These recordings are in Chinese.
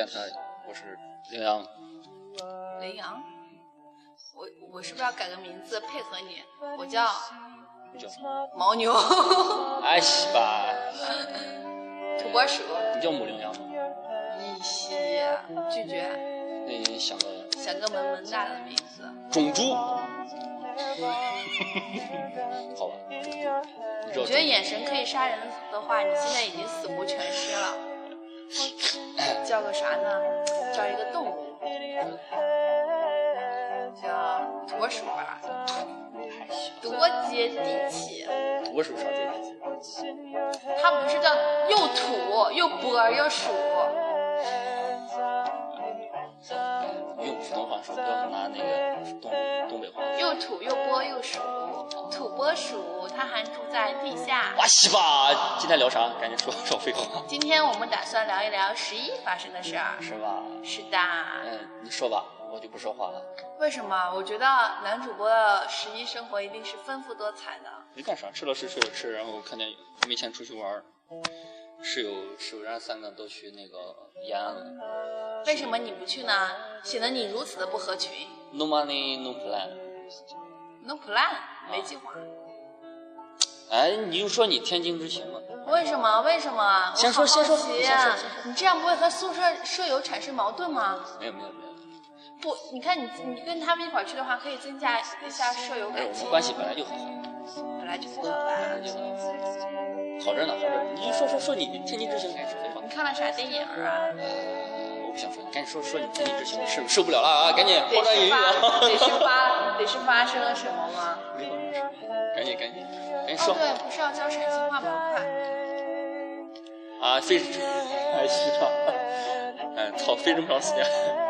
电台，我是羚羊。羚羊，我我是不是要改个名字配合你？我叫你叫牦牛，哎西吧，土拨鼠，你叫母羚羊吗？一些拒绝，那你想个想个萌萌哒的名字。种猪，好吧？你觉得眼神可以杀人的话，你现在已经死无全尸了。叫个啥呢？叫一个动物，叫土拨鼠吧，多接地气。土拨鼠啥接地气？它不是叫又土又波又鼠，用普通话说，不要拿那个东东北话。又土又波又鼠。土拨鼠它还住在地下。哇西吧，今天聊啥？赶紧说，少废话，今天我们打算聊一聊十一发生的事儿。是吧？是的。嗯，你说吧，我就不说话了。为什么？我觉得男主播的十一生活一定是丰富多彩的。没干啥，吃了睡，睡了吃，然后看电影没钱出去玩儿，室友室友，然后三个都去那个延安了。为什么你不去呢？显得你如此的不合群。No money, no plan。No plan，没计划。哎，你就说你天津之行吧？为什么？为什么？先说先说先说啊先说你这样不会和宿舍舍友产生矛盾吗？没有没有没有，不，你看你你跟他们一块儿去的话，可以增加一下舍友，感情。我们关系本来就很好，本来就不好吧？本来就好，着呢，好着呢。你就说说说你天津之行开始废话你。看了啥电影啊？我不想说，你赶紧说说你天津之行，我受受不了了啊！赶紧抛砖引玉啊！发，得是 发，得是发生了什么吗？没有没事，赶紧赶紧赶紧哦，说对，不是要交陕西话吗？快！啊！费还虚长，嗯，操，费这么长时间啊！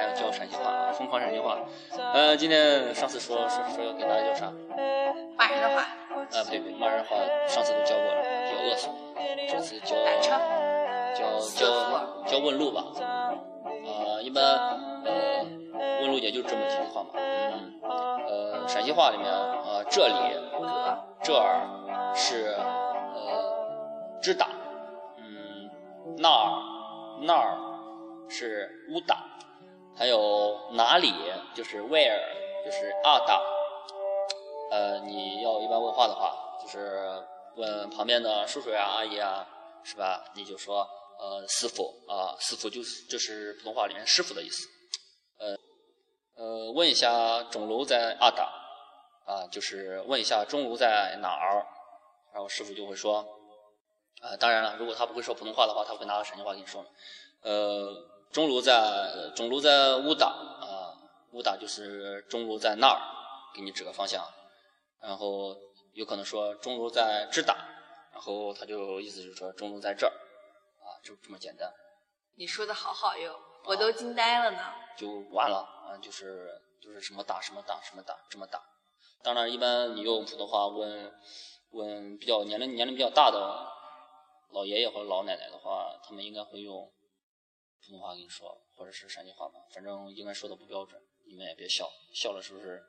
还要教陕西话啊，疯狂陕西话。呃，今天上次说说说要给大家教啥？骂人的话，啊，不对不对，骂人的话上次都教过了，比较恶俗。这次教教教教问路吧。啊，一般呃问路也就这么几句话嘛。嗯，呃，陕西话里面呃这里，这儿是呃知打，嗯那儿那儿是乌打，还有哪里就是 where 就是阿打。呃，你要一般问话的话，就是问旁边的叔叔呀、阿姨啊，是吧？你就说呃师傅啊，师傅就是就是普通话里面师傅的意思。呃呃，问一下钟楼在阿达啊，就是问一下钟楼在哪儿，然后师傅就会说，啊，当然了，如果他不会说普通话的话，他会拿个陕西话跟你说。呃，钟楼在钟楼在乌达啊，乌达就是钟楼在那儿，给你指个方向。然后有可能说钟楼在知打，然后他就意思就是说钟楼在这儿，啊，就这么简单，你说的好好哟，我都惊呆了呢。就完了啊，就是就是什么打什么打什么打这么打。当然，一般你用普通话问问比较年龄年龄比较大的老爷爷或者老奶奶的话，他们应该会用普通话跟你说，或者是陕西话吧，反正应该说的不标准，你们也别笑，笑了是不是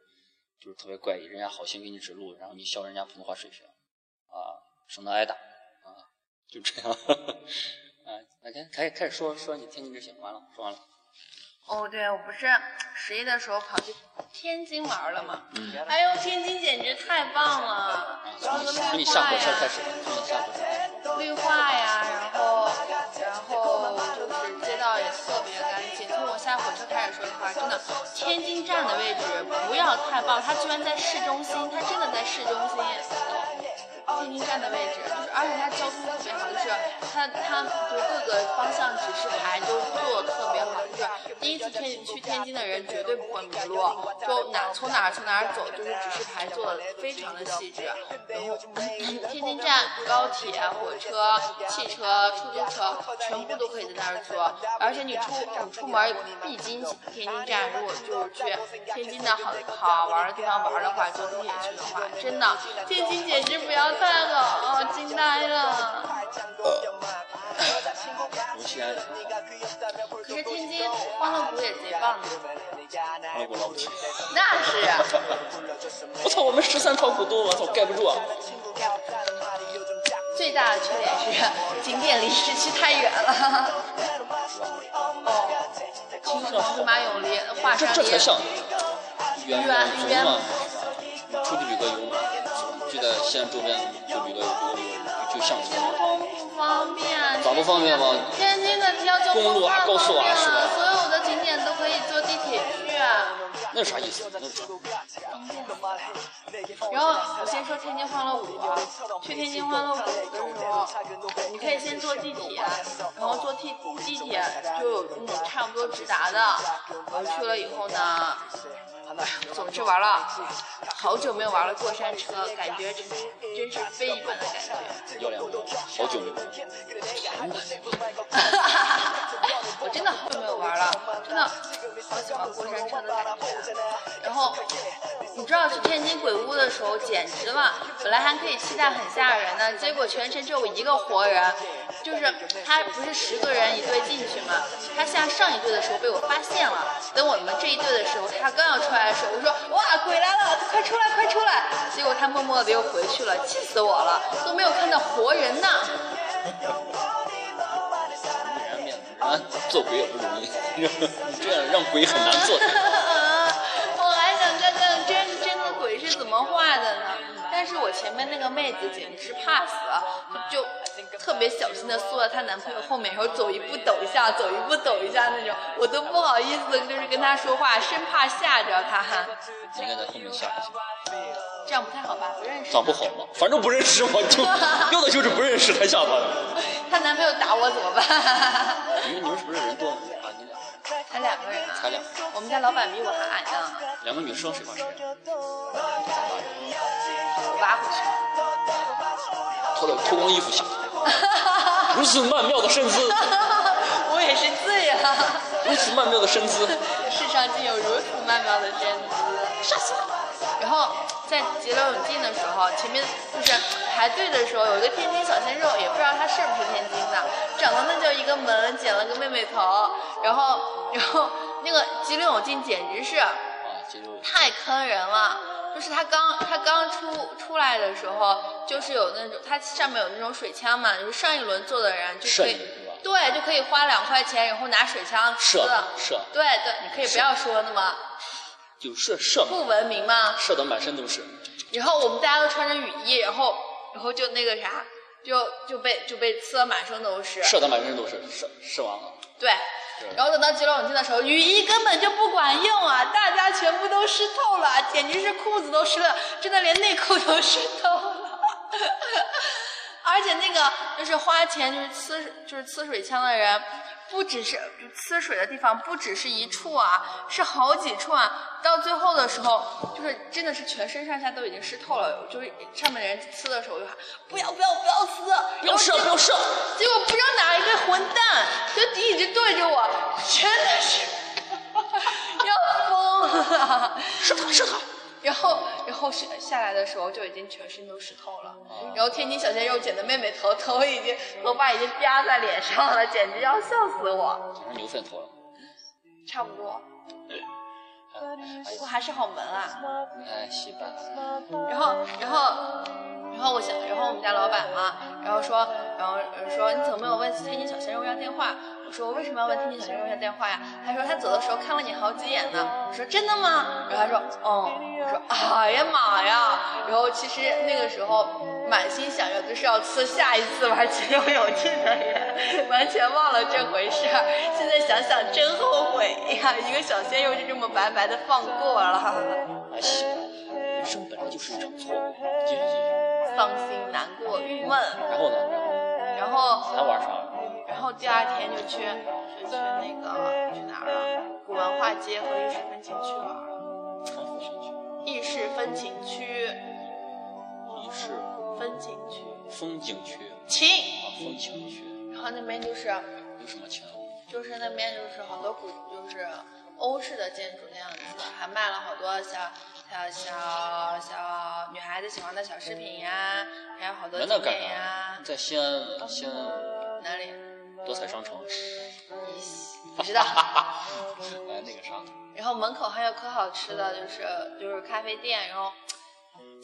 就是特别怪异？人家好心给你指路，然后你笑人家普通话水平，啊，省得挨打，啊，就这样。啊，那开开开始说说你天津之行，完了，说完了。哦，对，我不是十一的时候跑去天津玩了吗？嗯哎呦，天津简直太棒了！啊，从你下火车开，始吧，从你下火车。绿化呀，然后然后然后就是街道也特别干净。从我下火车开始说的话，真的，天津站的位置不要太棒，它居然在市中心，它真的在市中心。天津站的位置，就是而且它交通特别好，就是它它就各个方向指示牌都做的特别好，就是第一次天去天津的人绝对不会迷路，就哪从哪儿从哪儿走，就是指示牌做的非常的细致。然后天津站高铁、火车、汽车、出租车全部都可以在那儿坐，而且你出你出门必经天津站，如果就是去天津的好好玩的地方玩的话，坐地铁去的话，真的天津简直不要太好，哦，惊呆了。我西安人，可是天津欢乐谷也贼棒的，欢乐谷了不起。那是啊，我操，我们十三朝古都，我操，盖不住啊！最大的缺点是景点离市区太远了。哦，听说兵马永离华这山离这才像远远远足嘛，出去旅个游嘛，就在西安周边就旅个就像这交。通不方便。咋不方便吗？天津的交通公路啊太高速啊是吧了，所有的景点都可以坐地铁去啊。那是啥意思？那是然后我先说天津欢乐谷吧，去天津欢乐谷的时候，你可以先坐地铁，然后坐地地铁就有那种差不多直达的。我去了以后呢，总之玩了好久没有玩了过山车，感觉真真是飞一般的感觉。要两个，好久没有。我真的好久没有玩了，真的好喜欢过山车的感觉。然后你知道去天津鬼屋的时候简直了，本来还可以期待很吓人呢，结果全程只有一个活人，就是他不是十个人一队进去嘛，他下上一队的时候被我发现了，等我们这一队的时候，他刚要出来的时候，我说哇鬼来了，快出来快出来，结果他默默的又回去了，气死我了，都没有看到活人呢。做鬼也不容易，你这样让鬼很难做。是我前面那个妹子简直是怕死了，就特别小心的缩在她男朋友后面，然后走一步抖一下，走一步抖一下那种，我都不好意思，就是跟她说话，生怕吓着她。应该在后面吓一下，这样不太好吧？不认识。咋不好嘛？反正不认识嘛，就 要的就是不认识才下吧。她男朋友打我怎么办？你们你们是不是人多啊？你俩才两个人啊。才俩，我们家老板比我还矮呢，两个女生谁怕谁啊？我挖回去了。脱了脱光衣服下，如此曼妙的身姿，我也是醉了。如此曼妙的身姿，世上竟有如此曼妙的身姿，杀死了！然后在急流勇进的时候，前面就是排队的时候，有一个天津小鲜肉，也不知道他是不是天津的，长得那叫一个萌，剪了个妹妹头，然后然后那个急流勇进简直是太坑人了。就是他刚他刚出出来的时候，就是有那种他上面有那种水枪嘛，就是上一轮坐的人就可以对，就可以花两块钱，然后拿水枪呲射射对对，你可以不要说那么就射射，不文明吗？射的满身都是。然后我们大家都穿着雨衣，然后然后就那个啥，就就被就被刺的满身都是。射的满身都是，射射完了，对对。然后等到急流勇进的时候，雨衣根本就不管用啊！大家全部都湿透了，简直是裤子都湿了，真的连内裤都湿透了。而且那个就是花钱就是呲就是呲水枪的人，不只是呲水的地方不只是一处啊，是好几处啊。到最后的时候，就是真的是全身上下都已经湿透了，就是上面的人呲的时候就喊不要不要不要呲，不要射，不要射。结果不知道哪一个混蛋，就底一直对着我，真的是 要疯了。射他，射他。然后，然后下下来的时候就已经全身都湿透了。然后天津小鲜肉剪的妹妹头，头已经头发已经压在脸上了，简直要笑死我。牛粪头了。差不多，哎不过还是好萌啊。哎，稀巴然后，然后，然后我想，然后我们家老板嘛，然后说，然后呃说你怎么没有问天津小鲜肉要电话？我说我为什么要问天津小鲜肉要电话呀？他说他走的时候看了你好几眼呢。我说真的吗？然后他说嗯。我说哎呀妈呀！然后其实那个时候满心想着就是要呲下一次玩急流勇进的人，完全忘了这回事儿。现在想想真后悔呀！一个小鲜肉就这么白白的放过了。哎，稀巴人生本来就是一场错误。伤心、难过、郁闷，然后呢？然后然后，还玩啥？然后第二天就去就去那个去哪儿了？古文化街和意式风情区玩。意式风情区，意式风景区，风景区情。啊，风情区然后那边就是有什么情？就是那边就是好多古就是欧式的建筑那样子，还卖了好多小小小小女孩子喜欢的小饰品呀，还有好多景点呀啥？。在西安，西安哪里？博彩商城，不 知道。哎，那个啥，然后门口还有可好吃的，就是就是咖啡店，然后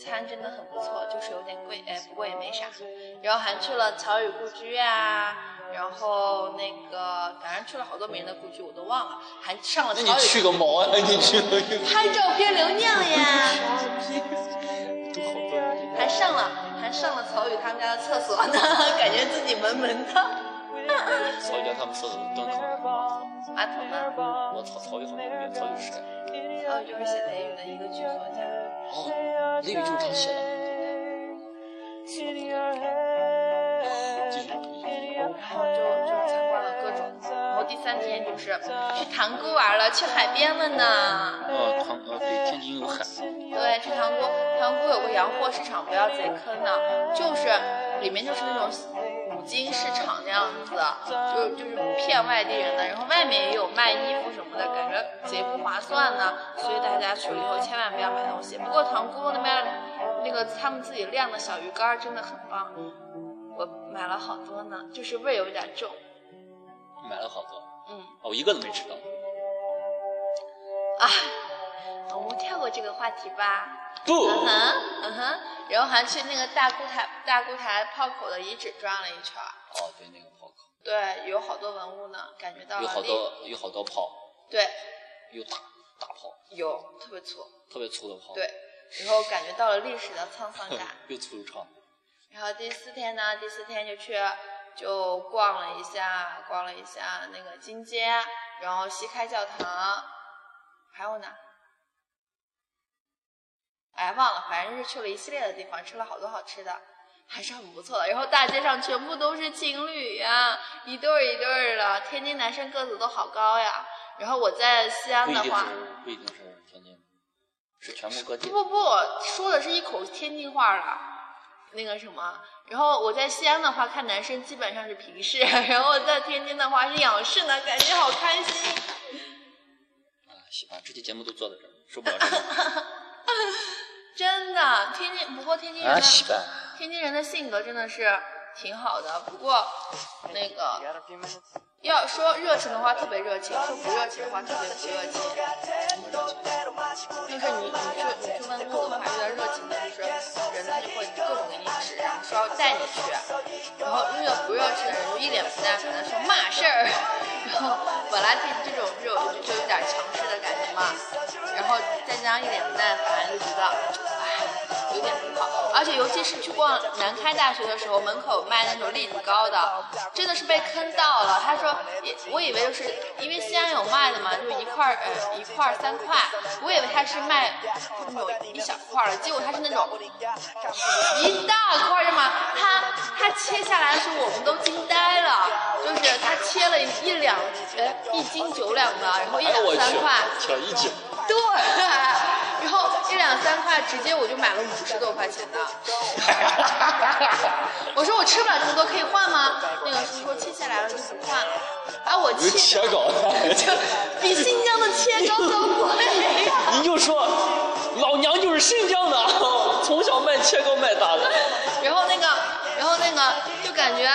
餐真的很不错，就是有点贵，哎，不过也没啥。然后还去了乔宇故居啊，然后那个反正去了好多名人的故居，我都忘了，还上了那你去个毛啊！你去个拍照片留念了呀，都好多人。还上了还上了曹宇他们家的厕所呢，感觉自己萌萌的。曹家他们厕所蹲坑，马桶呢？我操，曹宇好牛逼，曹宇是谁？曹宇就是写《雷雨》的一个剧作家。哦，雷雨就是他写的。继续。然后就就参观了各种，然后第三天就是去塘沽玩了，去海边了呢。呃，唐呃对，天津有海，对，去塘沽，塘沽有个洋货市场，不要贼坑的，就是里面就是那种金市场那样子，就就是骗外地人的，然后外面也有卖衣服什么的，感觉贼不划算呢。所以大家去了以后千万不要买东西。不过塘沽那边那个他们自己晾的小鱼干真的很棒，我买了好多呢，就是味有点重。买了好多，嗯哦我一个都没吃到。啊，我们跳过这个话题吧。不，嗯哼，嗯哼，然后还去那个大沽台大沽台炮口的遗址转了一圈儿，哦对，那个炮口。对，有好多文物呢，感觉到了有好多有好多炮，对，有大大炮，有特别粗，特别粗的炮，对，然后感觉到了历史的沧桑感。又粗又长。然后第四天呢，第四天就去就逛了一下，逛了一下那个金街，然后西开教堂，还有哪？哎，忘了，反正是去了一系列的地方，吃了好多好吃的，还是很不错的。然后大街上全部都是情侣呀，一对儿一对儿的。天津男生个子都好高呀。然后我在西安的话，不一定是一定是天津，是全国各地。不不不，说的是一口天津话了，那个什么。然后我在西安的话，看男生基本上是平视，然后在天津的话是仰视呢，感觉好开心。啊，喜欢，这期节目都做到这儿，受不了这个。真的，天津不过天津人啊，的。天津人的性格真的是挺好的，不过那个要说热情的话特别热情，说不热情的话特别不热情。就是你你去你去问路的话，遇到热情的就是人，他就会各种给你指，然后说要带你去。然后遇到不热情的人就一脸不耐烦的说嘛事儿。然后本来这这种这种就就有点强势的感觉嘛，然后再加上一点不耐烦，就觉得唉有点不好。而且尤其是去逛南开大学的时候，门口卖那种栗子糕的，真的是被坑到了。他说，也我以为就是因为西安有卖的嘛，就一块儿呃一块儿三块，我以为他是卖那种一小块儿的，结果他是那种一大块儿的嘛。他他切下来的时候，我们都惊呆了，就是他切了一两呃一斤九两的，然后一两三块。，挑一斤。对，然后一两三块，直接我就买了五十多块钱的。我说我吃不了这么多，可以换吗？那个叔说切下来了就不换了，把我有气的切糕，就比新疆的切糕都贵。你就说老娘就是新疆的，从小卖切糕卖大的。然后那个，然后那个，就感觉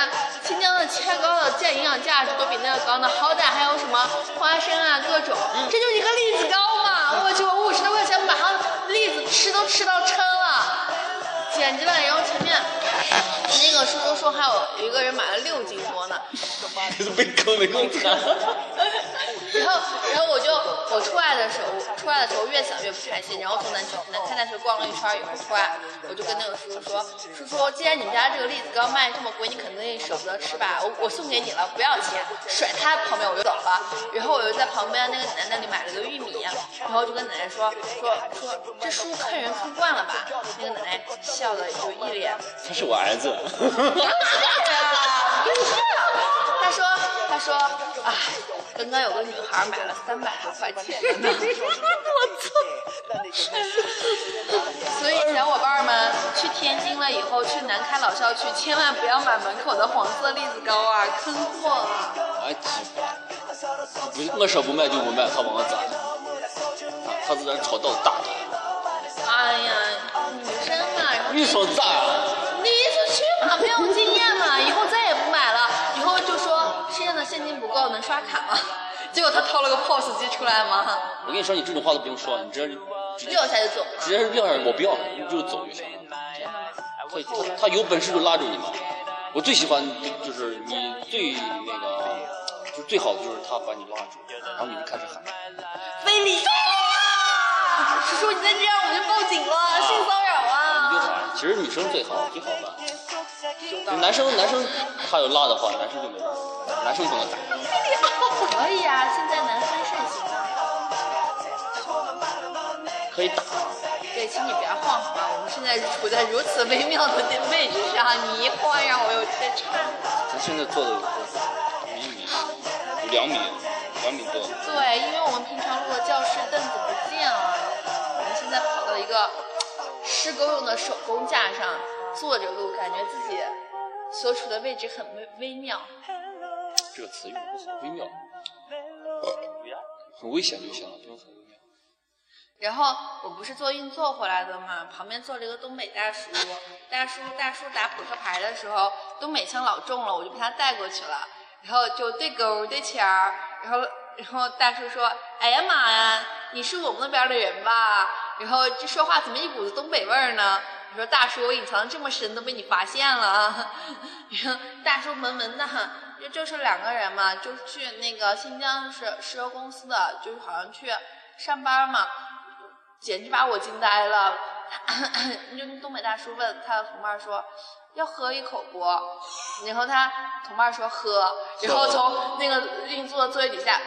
新疆的切糕的价营养价值都比那个高呢，好歹还有什么花生啊，各种，这就是一个栗子糕嘛！我去，我五十多块钱买上栗子吃都吃到撑了，简直了！然后前面 那个叔叔说还有一个人买了六斤多呢，被坑的更惨。然后，然后我就我出来的时候，出来的时候越想越不开心，然后从南南开大学逛了一圈以后出来，我就跟那个叔叔说，叔叔，既然你们家这个栗子糕卖这么贵，你肯定舍不得吃吧？我我送给你了，不要钱，甩他旁边我就走了。然后我就在旁边那个奶奶那里买了个玉米，然后就跟奶奶说说说这叔看人坑惯了吧？那个奶奶笑的就一脸他是我儿子。他 说：“他说，哎，刚刚有个女孩买了三百多块钱呢。我操！所以小伙伴们去天津了以后，去南开老校区，千万不要买门口的黄色栗子糕啊，坑货啊！哎，鸡巴！不，我说不卖就不卖，他往我咋的？他是在炒到打的。哎呀，女生嘛，你说咋？你意思去嘛，没有经验嘛，以后再的现金不够，能刷卡吗？结果他掏了个 POS 机出来吗，我跟你说，你这种话都不用说，你直接撂下就走。直接撂下，我不要，你就走就行了。他他他有本事就拉住你嘛。我最喜欢就是你最那个，就最好的就是他把你拉住，然后你就开始喊。非礼！叔叔，你再这样我就报警了，性骚扰啊你就啊！喊，其实女生最好最好的，就男生男生他有辣的话，男生就没办法，男生不能打。可以啊，现在男生盛行啊。可以打，对，请你不要晃好吧？我们现在处在如此微妙的位置上，你一晃让我有些颤。咱现在坐的有多有一米，有两米，两米多。对，因为我们平常录的教室凳子不见了，我们现在跑到一个施工用的手工架上坐着录，感觉自己所处的位置很微微妙。这个词用的不好，微妙，很危险就行了，不用很微妙。然后我不是坐运坐回来的嘛，旁边坐了一个东北大叔，大叔大叔打扑克牌的时候，东北腔老重了，我就被他带过去了，然后就对勾对签儿，然后然后大叔说，哎呀妈呀，你是我们那边的人吧？然后这说话怎么一股子东北味儿呢？我说大叔，我隐藏这么深都被你发现了。然后大叔萌萌的，就就是两个人嘛，就去那个新疆石石油公司的，就是好像去上班嘛。简直把我惊呆了。就东北大叔问他的同伴说：“要喝一口不？”然后他同伴说：“喝。”然后从那个硬座座位底下，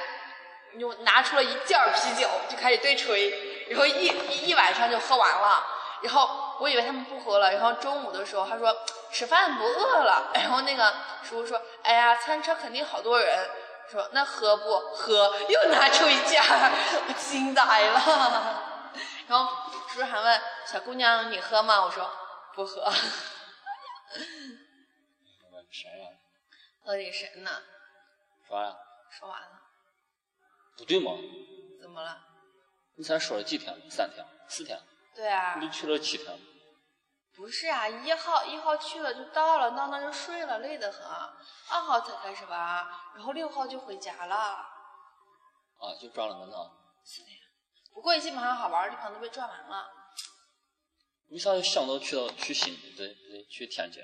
就拿出了一件啤酒，就开始对吹，然后一一一晚上就喝完了。然后我以为他们不喝了，然后中午的时候他说吃饭不饿了，然后那个叔叔说：“哎呀，餐车肯定好多人。”说那喝不喝？又拿出一件儿，我惊呆了。然后叔叔还问小姑娘你喝吗？我说不喝。谁呀？乐力神呢？说呀？说完了，不对吗，怎么了？你才说了几天？三天？四天？对啊，你去了七天？不是啊，一号一号去了就到了，到那就睡了，累得很。二号才开始玩，然后六号就回家了。啊，就转了个那。是的呀，不过基本上好玩的地方都被转完了。为啥要想到去到去新不对对去天津？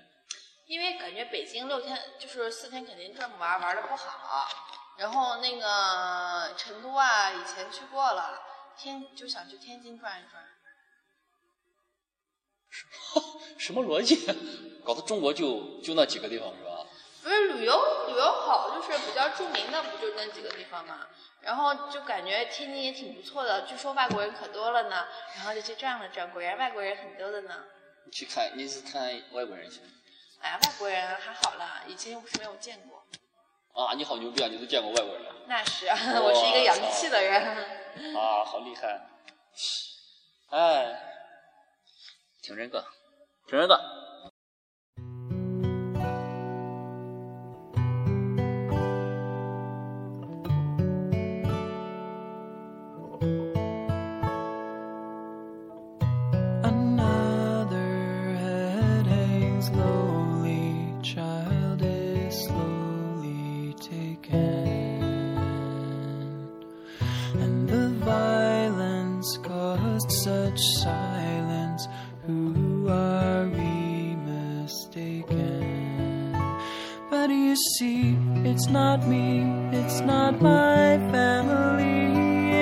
因为感觉北京六天就是四天肯定转不完，玩的不好。然后那个成都啊，以前去过了，天就想去天津转一转。什么逻辑？搞得中国就就那几个地方是吧？不是旅游旅游好，就是比较著名的，不就那几个地方嘛。然后就感觉天津也挺不错的，据说外国人可多了呢。然后就去转了转，果然外国人很多的呢。你去看你是看外国人去？哎呀，外国人还好啦，以前又不是没有见过。啊，你好牛逼啊！你都见过外国人那是，我是一个洋气的人。啊，好厉害！哎，听这个，听这个。Another head it's not me, it's not my family.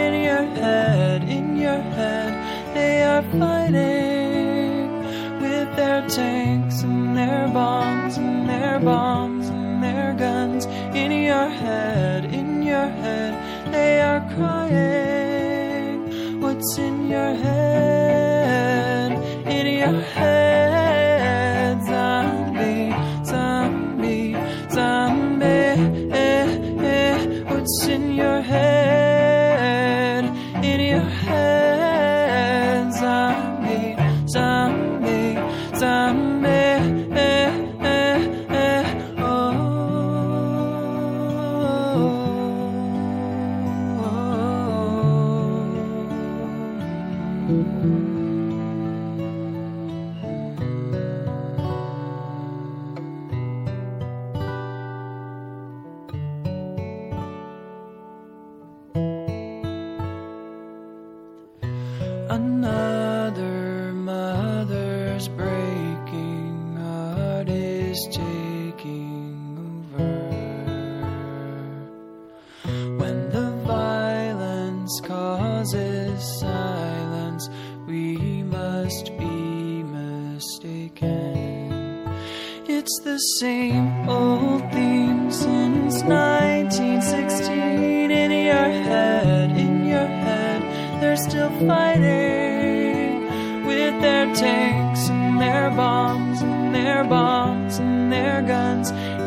In your head, in your head, they are fighting with their tanks and their bombs and their bombs and their guns. In your head, in your head, they are crying. What's in your head? In your head,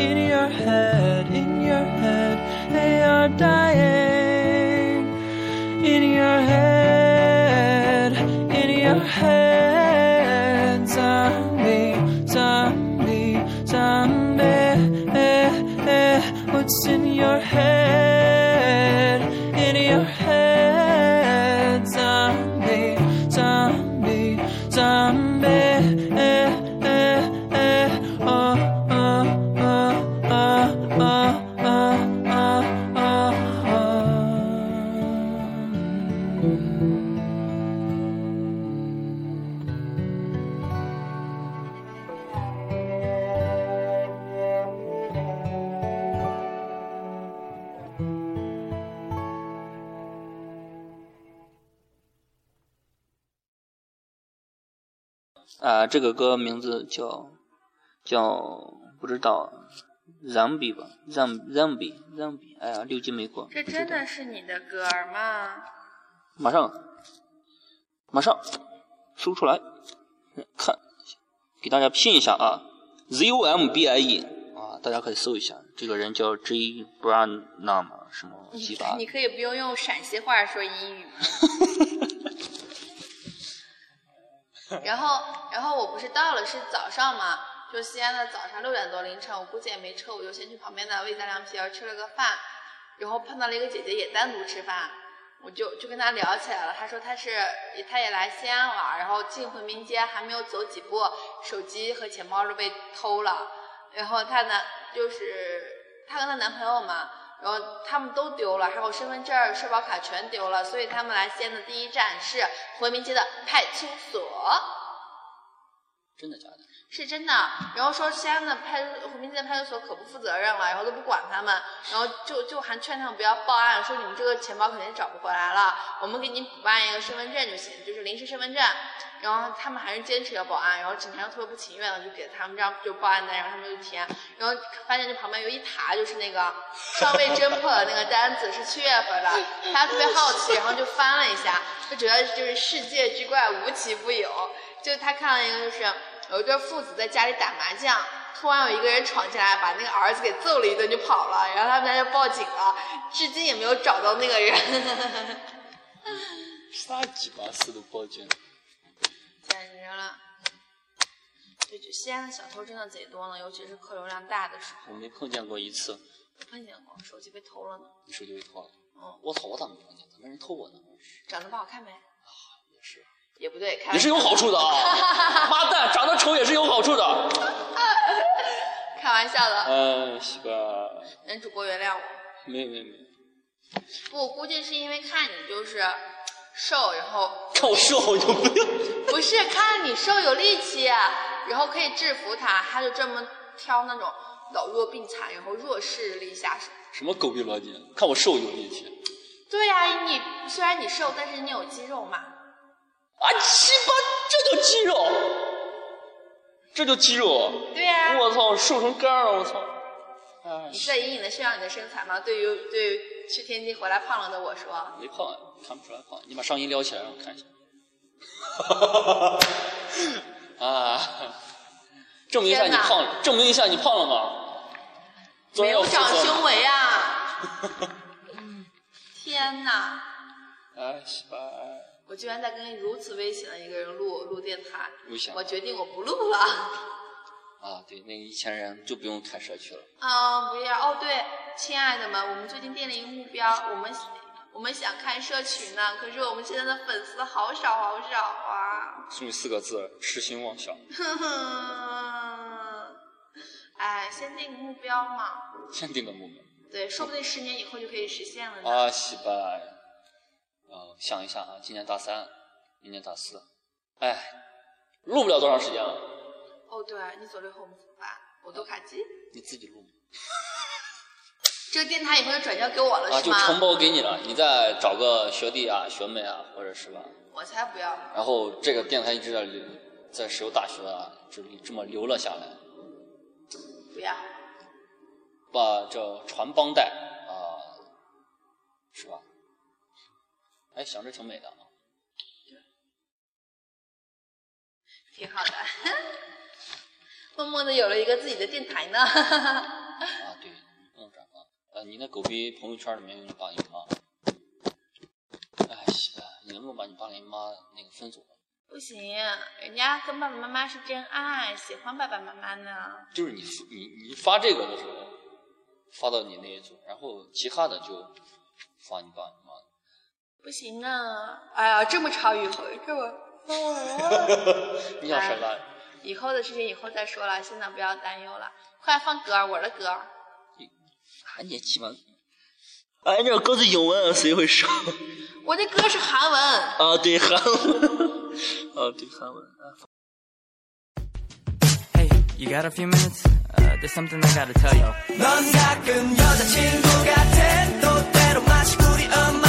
In your head, in your head, they are dying. In your head, in your head, zombie, zombie, zombie. What's in your head? 啊，这个歌名字叫叫不知道，Zombie 吧，Zom Zombie Zombie，哎呀，六级没过，这真的是你的歌儿吗？马上马上搜出来看，给大家拼一下啊，Z O M B I E 啊，大家可以搜一下，这个人叫 J Branham 什么你鸡巴你可以不用用陕西话说英语吗？然后，然后我不是到了是早上嘛，就西安的早上六点多凌晨，我估计也没车，我就先去旁边的魏家凉皮儿吃了个饭，然后碰到了一个姐姐也单独吃饭，我就就跟她聊起来了。她说她是也她也来西安玩，然后进回民街还没有走几步，手机和钱包就被偷了，然后她男就是她跟她男朋友嘛。然后他们都丢了，还有身份证、社保卡全丢了，所以他们来西安的第一站是回民街的派出所。真的假的？是真的，然后说西安的派出回民街的派出所可不负责任了，然后都不管他们，然后就就还劝他们不要报案，说你们这个钱包肯定找不回来了，我们给你补办一个身份证就行，就是临时身份证。然后他们还是坚持要报案，然后警察又特别不情愿的就给他们这样就报案单，然后他们就填，然后发现这旁边有一沓就是那个 尚未侦破的那个单子是七月份的，他特别好奇，然后就翻了一下，就觉得就是世界之怪无奇不有，就他看了一个就是。有一对父子在家里打麻将，突然有一个人闯进来，把那个儿子给揍了一顿就跑了，然后他们家就报警了，至今也没有找到那个人。啥鸡巴事都报警？简直了！对，就西安的小偷真的贼多呢，尤其是客流量大的时候。我没碰见过一次，我碰见过，手机被偷了呢。你手机被偷了。嗯，我操！我咋没碰见？咋没人偷我呢？长得不好看呗？也是，也不对，也是有好处的啊！妈蛋，长得丑也是有好处的。开玩笑的，嗯，西吧，男主播原谅我。没有没有没有，不，我估计是因为看你就是瘦，然后 看我瘦有不是看你瘦有力气，然后可以制服他，他就专门挑那种老弱病残，然后弱势力下手。什么狗屁逻辑？看我瘦有力气。对呀、你虽然你瘦，但是你有肌肉嘛。啊，鸡巴，这叫肌肉，这叫肌肉。对呀、我操，瘦成干了，我操！哎你，是在隐隐的炫耀你的身材吗？对于对于去天津回来胖了的我说，没胖，看不出来胖。你把上衣撩起来让我看一下。哈 啊，证明一下你胖了，证明一下你胖了吗？没有长胸围啊！天哪！哎，西吧，我居然在跟如此危险的一个人录录电台我决定我不录了。啊，对，那个一千人就不用开社区了。嗯，不要哦。对，亲爱的们，我们最近定了一个目标，我们我们想开社群呢，可是我们现在的粉丝好少好少啊。送你四个字：痴心妄想。哼哼，哎，先定个目标嘛。先定个目标。对，说不定十年以后就可以实现了呢。啊，西吧，呃，想一下啊，今年大三，明年大四，哎，录不了多长时间了，哦，对你走了以后我们怎么办？我读卡机，你自己录 这个电台以后就转交给我了，啊，是吗？就承包给你了，你再找个学弟啊、学妹啊，或者是吧，我才不要！然后这个电台一直在留在石油大学啊，就这么留了下来，不要！把这传帮带啊，是吧？哎，想着挺美的啊。挺好的，默默的有了一个自己的电台呢。啊，对，你不能转发。呃，你那狗逼朋友圈里面有你爸你妈。哎，西你能不能把你爸你妈那个分组？不行，人家跟爸爸妈妈是真爱，喜欢爸爸妈妈呢。就是你你你发这个的时候，发到你那一组，然后其他的就发你爸。不行呢，哎呀，这么长一回，这么，你想什么？以后的事情以后再说了，现在不要担忧了。快放歌，我的歌。还年轻吗？哎，这歌是英文，谁会说？我的歌是韩文。啊，对韩文。啊，对韩文。 Hey, you got a few minutes? Uh, there's something I gotta tell you. 넌 가끔 여자친구 같아 또 때로 마치 우리 엄마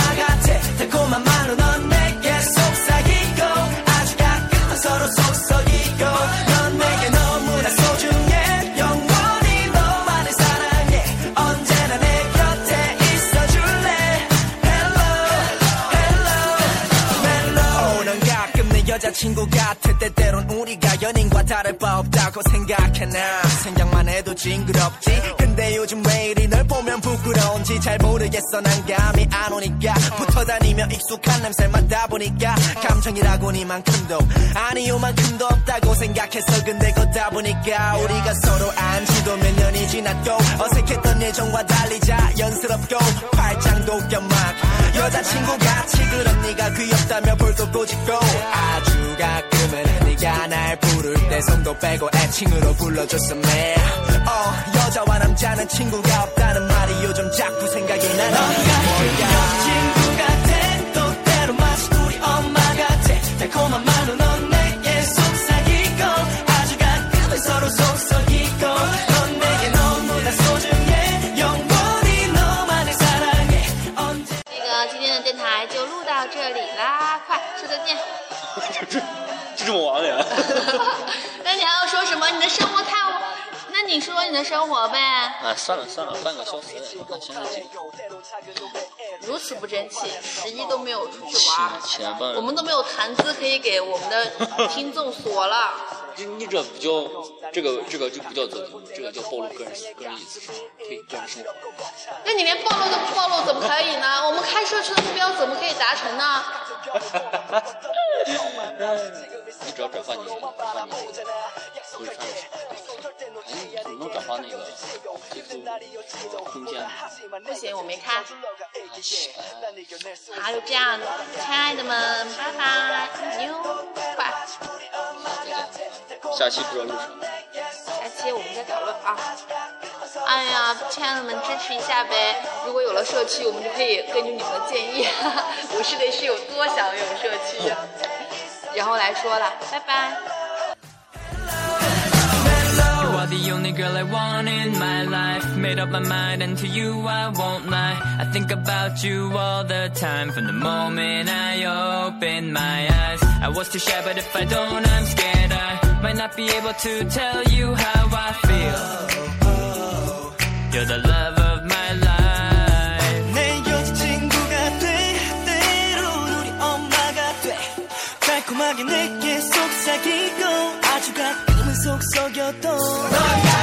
친구 같아 때때론 우리가 연인과 다를 바 없다고 생각해 나. 생각만 해도 징그럽지. 근데 요즘 왜이 리널 보면 부끄러운지 잘 모르겠어. 난 감이 안 오니까 붙어 다니며 익숙한 냄새 맡다 보니까 감정이라고니만큼도 아니 요만큼도 없다고 생각했어. 근데 걷다 보니까 우리가 서로 안 지도 몇 년이 지났고 어색했던 예전과 달리 자연스럽고 팔짱도 껴막 여자친구 같이 그런 네가 귀엽다며 볼도 꼬집고 아주 가끔은 네가 날 부를 때 손도 빼고 애칭으로 man 어 여자와 남자는 친구가 없다 는 말이 요즘 자꾸 생각이 나는 여자친구 같아 또 때로 마치 우리 엄마 같아 달콤한 말로 넌 내게 속삭이고 아주 가끔은 서로 속삭 你说你的生活呗。啊，算了算了，半个小时，你看现在几如此不争气，十一都没有出去玩，前半我们都没有谈资可以给我们的听众锁了。你你这不叫这个这个就不叫做节目，这个叫暴露个人个人隐私，对个人生活。那你连暴露都不暴露，怎么可以呢？我们开社区的目标怎么可以达成呢？你只要转发你转发你朋友圈的不行，我没开。好，就这样，亲爱的们，拜拜，牛快，下期不知道录什么。下期我们再讨论啊。哎呀，亲爱的们，支持一下呗！如果有了社区，我们就可以根据你们的建议，我是得是有多想有社区呀、然后来说了，拜拜。You are the only girl I want in my life. Made up my mind, and to you I won't lie. I think about you all the time from the moment I open my eyes. I was too shy, but if I don't, I'm scared I might not be able to tell you how I feel. You're the love of my life. 내 여자친구가 돼 때론 우리 엄마가 돼 달콤하게 내게 속삭이고 아주 가끔은 속썩여도 넌 가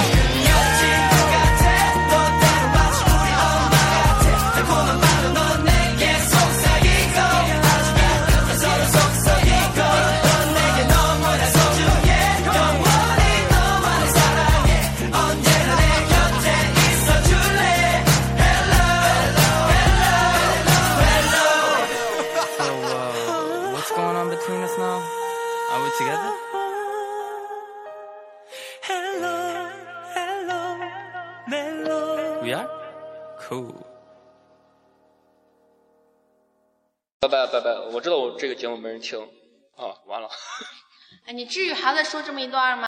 我知道我这个节目没人听，啊，完了。哎，你至于还在说这么一段吗？